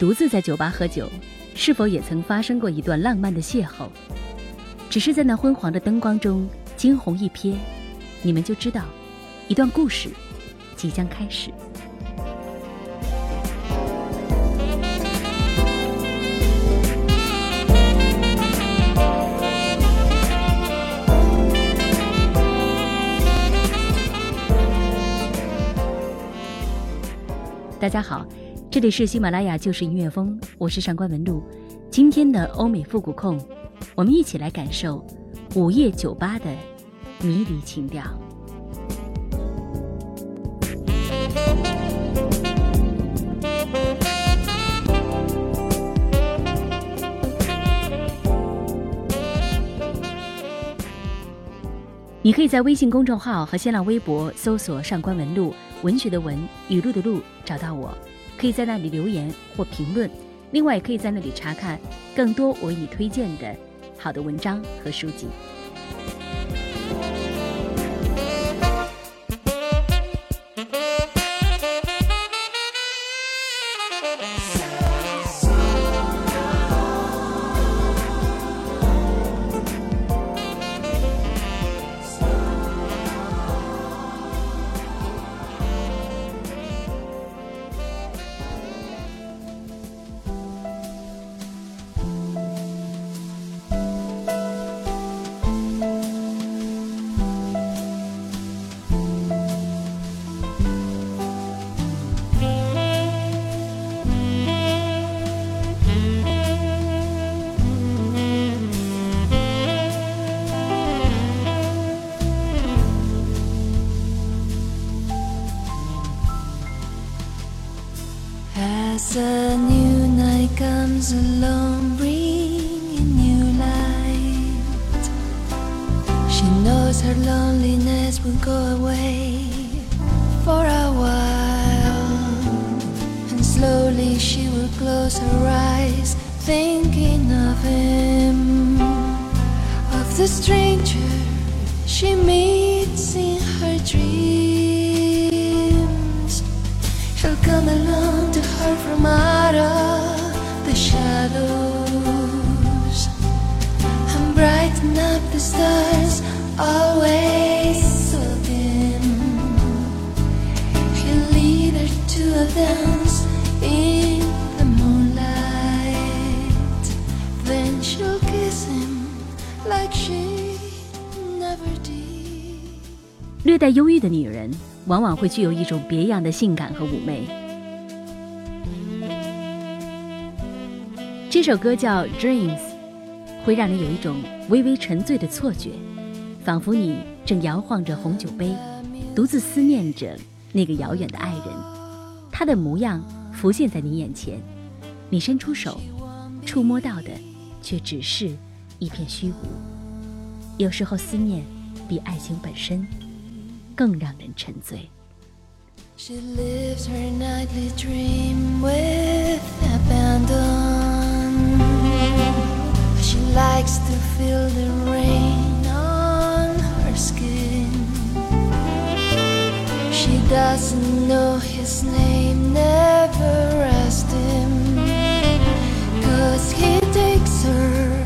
独自在酒吧喝酒，是否也曾发生过一段浪漫的邂逅？只是在那昏黄的灯光中，惊鸿一瞥，你们就知道，一段故事即将开始。大家好。这里是喜马拉雅就是音乐风，我是上官文露。今天的欧美复古控，我们一起来感受午夜酒吧的迷离情调。你可以在微信公众号和新浪微博搜索“上官文露”，文学的文，语录的录，找到我。可以在那里留言或评论，另外也可以在那里查看更多我为你推荐的好的文章和书籍。Comes along, bringing new light, she knows her loneliness will go away for a while, and slowly she will close her eyes, thinking of him, of the stranger she meets in her dreams. He'll come along to her from 略带忧郁的女人，往往会具有一种别样的性感和妩媚。这首歌叫《Dreams》，会让人有一种微微沉醉的错觉，仿佛你正摇晃着红酒杯，独自思念着那个遥远的爱人。他的模样浮现在你眼前，你伸出手，触摸到的却只是一片虚无。有时候，思念比爱情本身更让人沉醉。She lives her nightly dream with abandon. She likes to feel the rain doesn't know his name, never asked him. Cause he takes her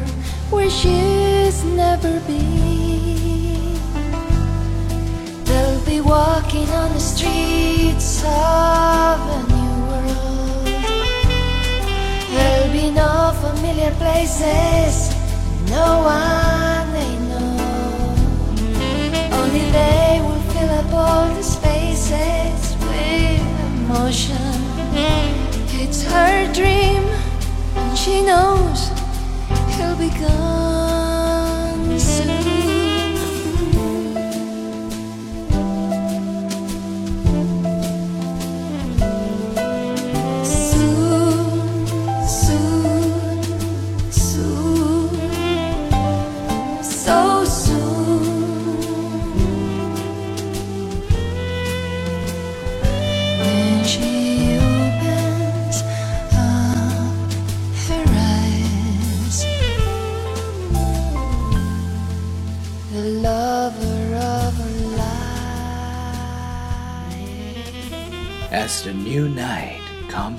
where she's never been. They'll be walking on the streets of a new world. There'll be no familiar places, no one they know. Only they spaces with emotion. It's her dream, and she knows he'll be gone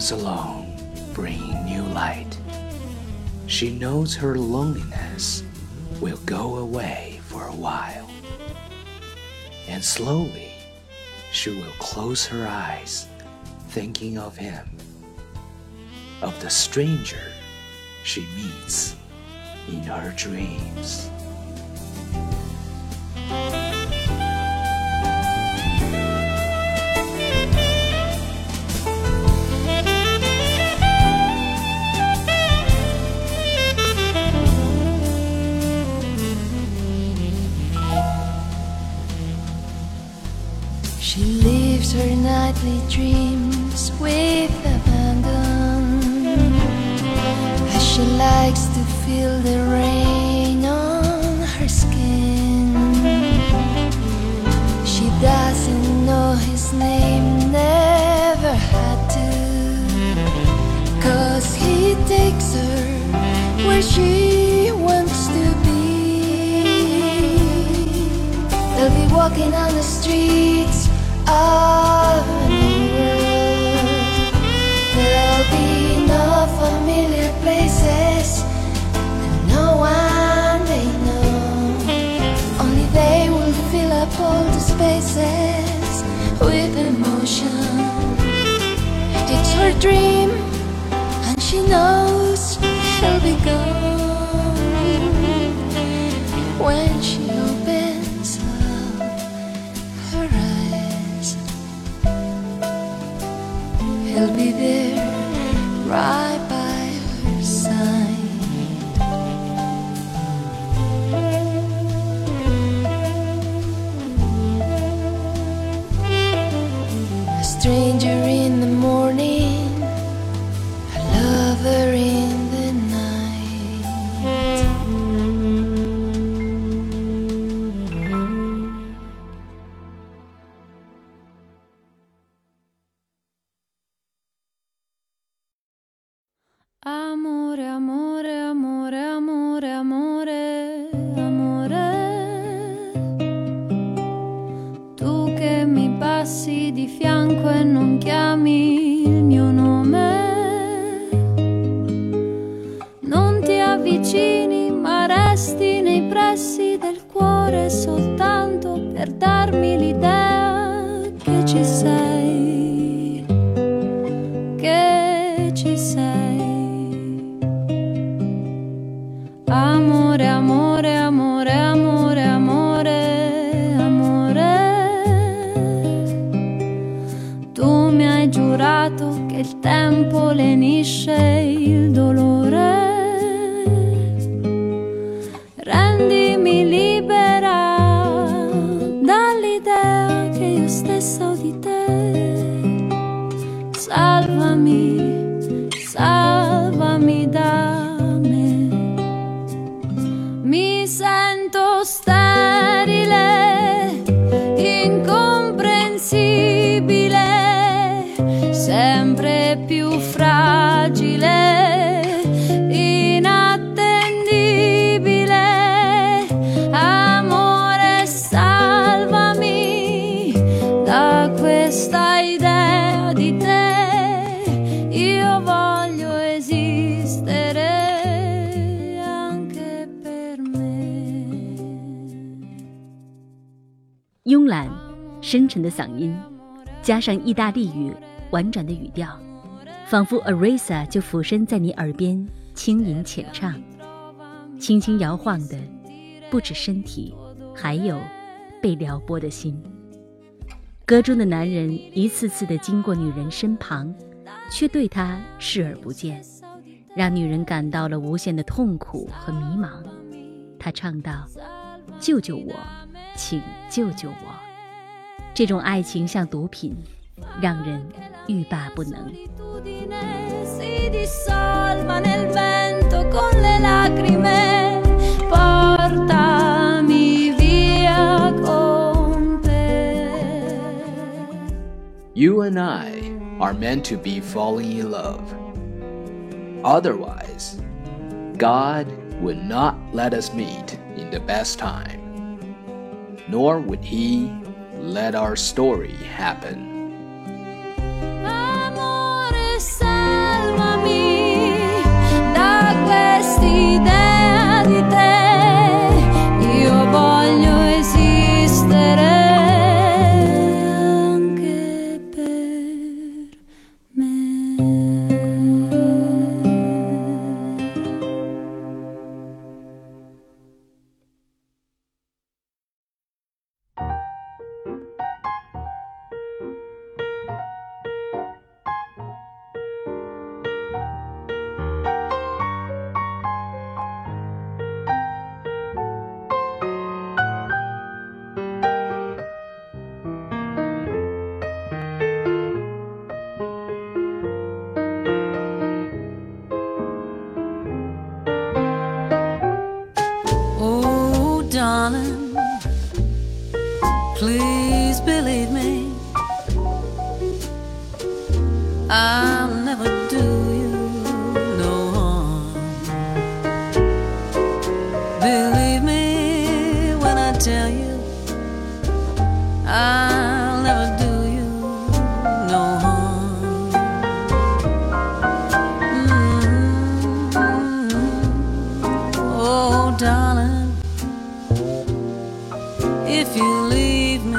comes along, bringing new light, she knows her loneliness will go away for a while. And slowly, she will close her eyes, thinking of him, of the stranger she meets in her dreams. Her dreams with abandon. As she likes to feel the rain on her skin. She doesn't know his name, never had to. Cause he takes her where she wants to be. They'll be walking on the streets she 慵懒、深沉的嗓音，加上意大利语婉转的语调，仿佛 Arisa 就俯身在你耳边轻吟浅唱，轻轻摇晃的不止身体，还有被撩拨的心。歌中的男人一次次的经过女人身旁，却对她视而不见，让女人感到了无限的痛苦和迷茫。他唱道：“救救我，请救救我！”这种爱情像毒品，让人欲罢不能。 si dissolva nel vento con le lacrime, portami via con te. You and I are meant to be falling in love. Otherwise, God would not let us meet in the best time, nor would He let our story happen. If you leave me,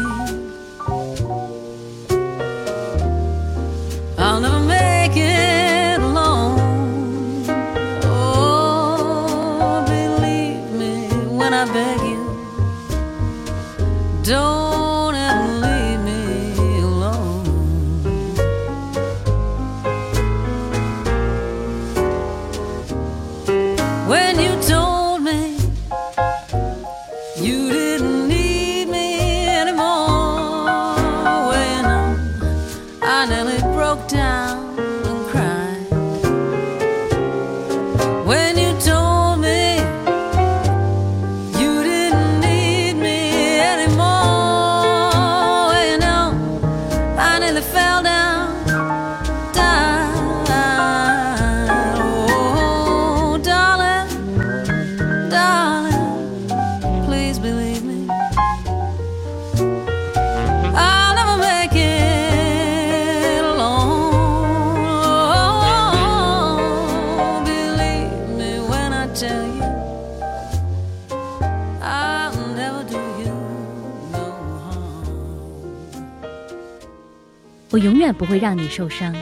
我永远不会让你受伤。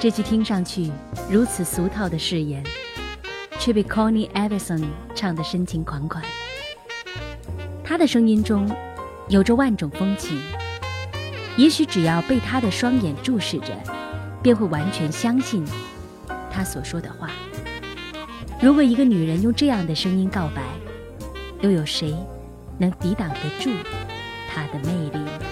这句听上去如此俗套的誓言，却被 Connie Everson 唱得深情款款。她的声音中有着万种风情，也许只要被她的双眼注视着，便会完全相信她所说的话。如果一个女人用这样的声音告白，又有谁能抵挡得住她的魅力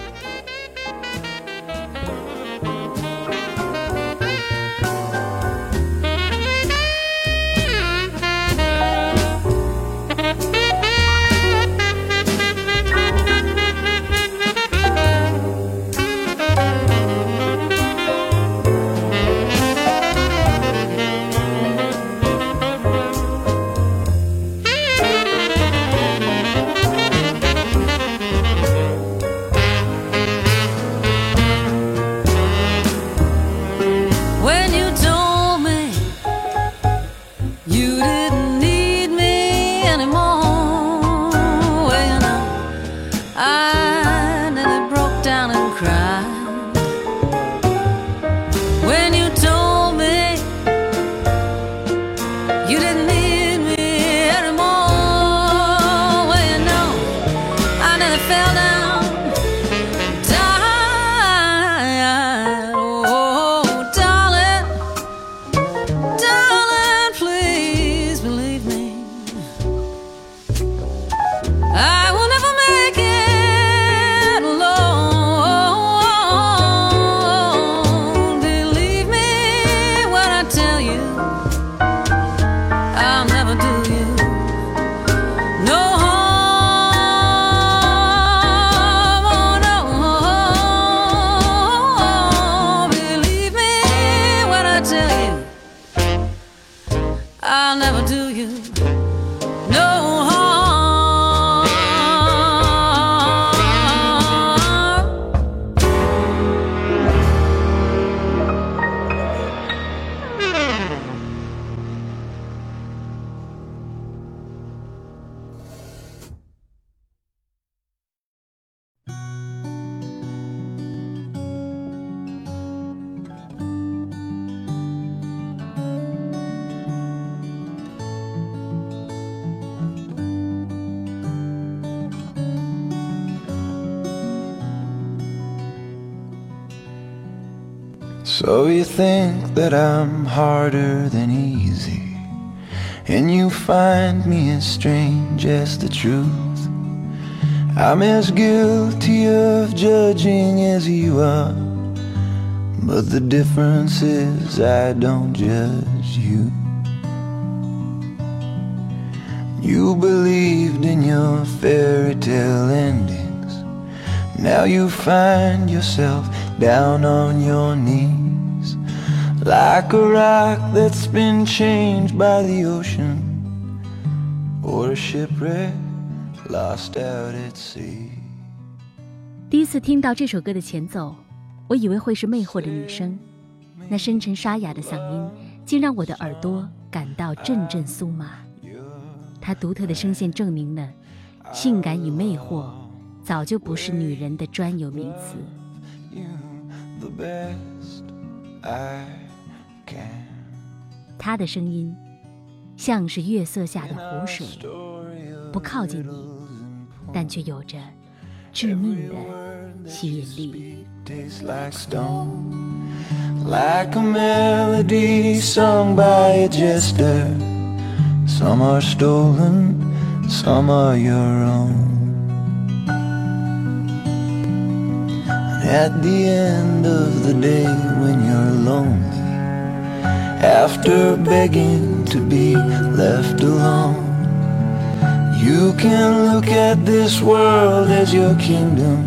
think that I'm harder than easy, and you find me as strange as the truth. I'm as guilty of judging as you are, but the difference is I don't judge you. You believed in your fairy tale endings. Now you find yourself down on your knees, like a rock that's been changed by the ocean, or a shipwreck lost out at sea. 第一次听到这首歌的前奏，我以为会是魅惑的女声，那深沉沙哑的嗓音竟让我的耳朵感到阵阵酥麻。它独特的声线证明了，性感与魅惑早就不是女人的专有名词。You the best I. 她的声音像是月色下的湖水，不靠近你，但却有着致命的吸引力。like a melody sung by a jester. Some are stolen, some are your own. And at the end of the day, when you're lonely, after begging to be left alone. You can look at this world as your kingdom.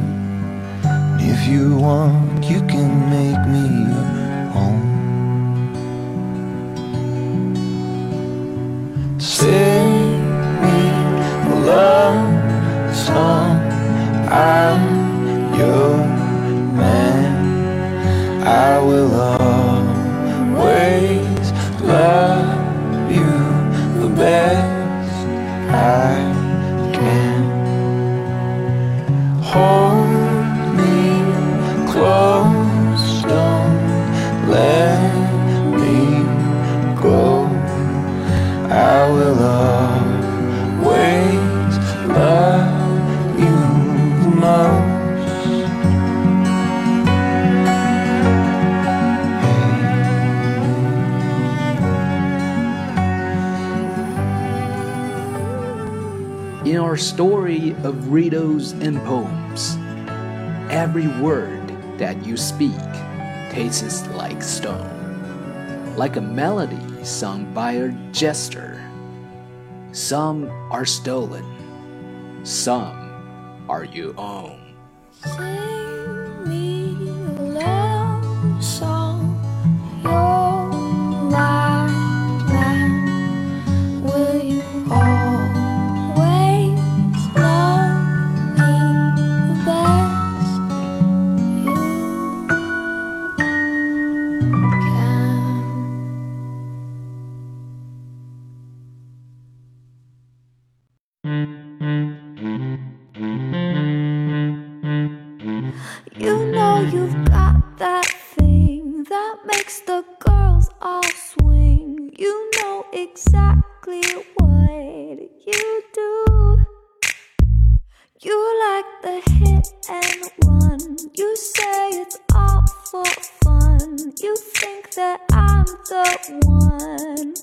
If you want, you can make me your home. Sing me a love song. I'm your man. I will word that you speak tastes like stone, like a melody sung by a jester. Some are stolen, some are your own. Sing me a love song. One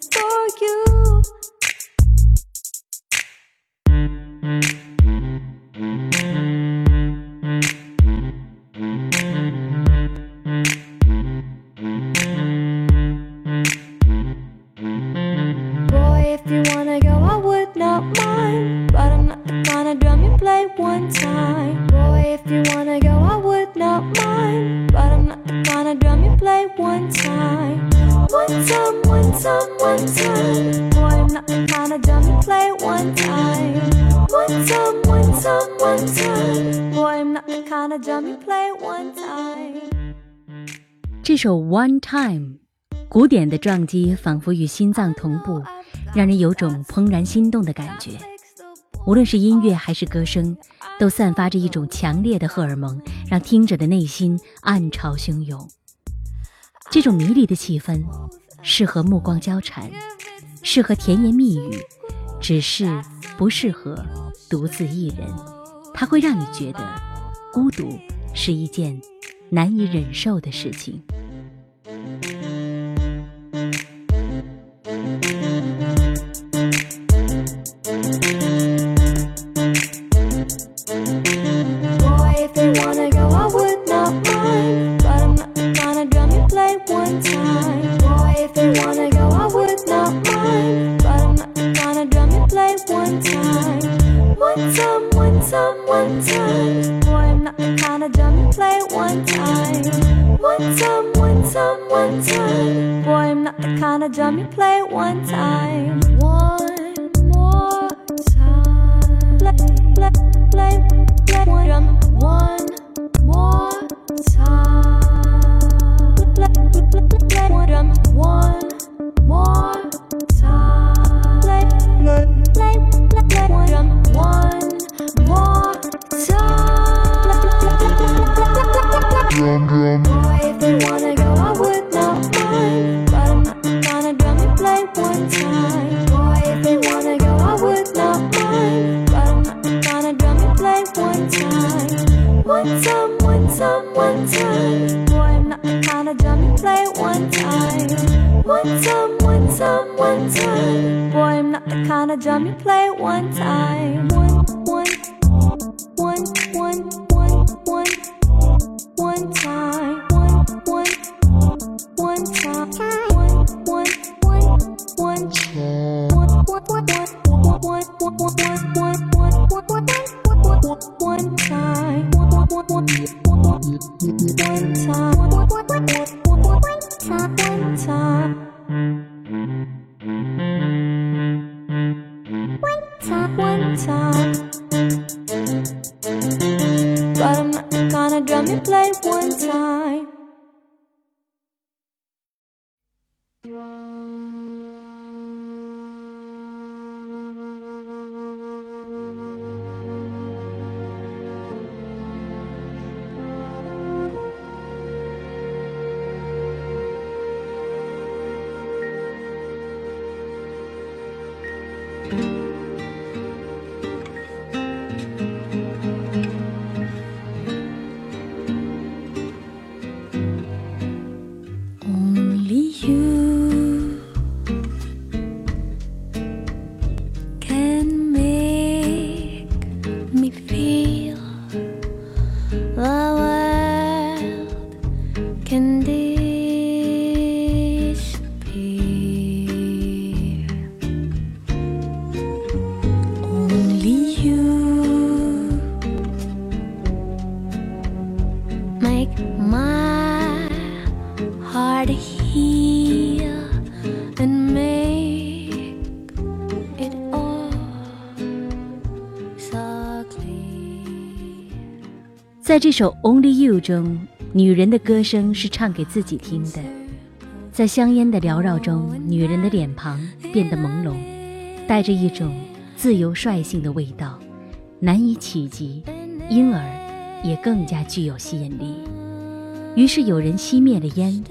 One Time》，鼓点的撞击仿佛与心脏同步，让人有种怦然心动的感觉。无论是音乐还是歌声，都散发着一种强烈的荷尔蒙，让听者的内心暗潮汹涌。这种迷离的气氛，适合目光交缠，适合甜言蜜语，只是不适合独自一人。它会让你觉得，孤独是一件难以忍受的事情。Thank you. I'm not kind of drum you play one time. One time, one time, one time. Boy, I'm not the kind of drum you play one time. One more time. Play, play, play, play one drum. One more time. Play, play, play, play one drum. One more time. Play, play, play, play one drum. One more time. Boy, if you wanna go, I would not mind. But I'm not of drum you play one time. Boy, if you wanna go, I would not mind. But I'm not of drum you play one time. One time, one time, one time. Boy, I'm not the kind of drum you play one time. One time, one time, one time. Boy, I'm not the kind of drum you play one time. One, 在这首《Only You》中，女人的歌声是唱给自己听的。在香烟的缭绕中，女人的脸庞变得朦胧，带着一种自由率性的味道，难以企及，因而也更加具有吸引力。于是有人熄灭了烟，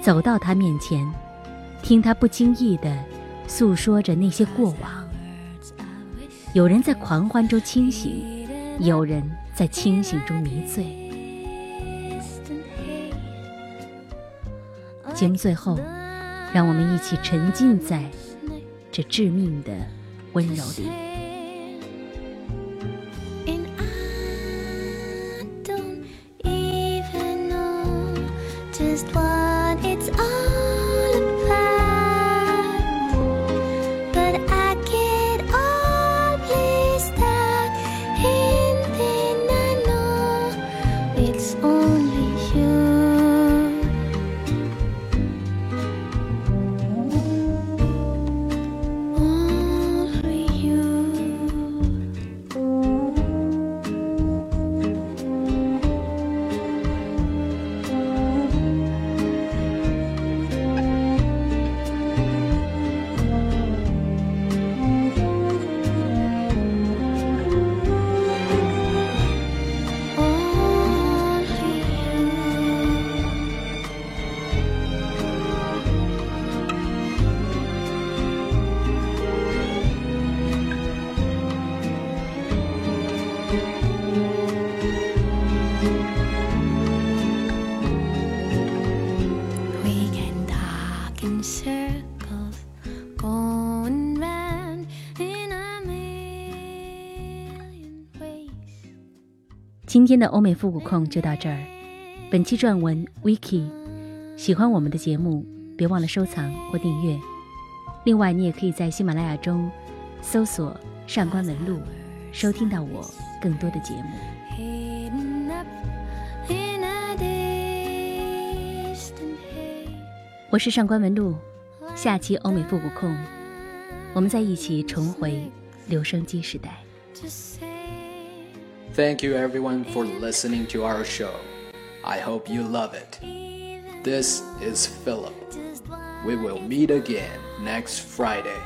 走到她面前，听她不经意地诉说着那些过往。有人在狂欢中清醒，有人在清醒中迷醉。节目最后，让我们一起沉浸在这致命的温柔里。今天的欧美复古控就到这儿。本期撰文 Wiki，喜欢我们的节目，别忘了收藏或订阅。另外，你也可以在喜马拉雅中搜索“上官文露”，收听到我更多的节目。我是上官文露，下期欧美复古控，我们在一起重回留声机时代。Thank you everyone for listening to our show. I hope you love it. This is Philip. We will meet again next Friday.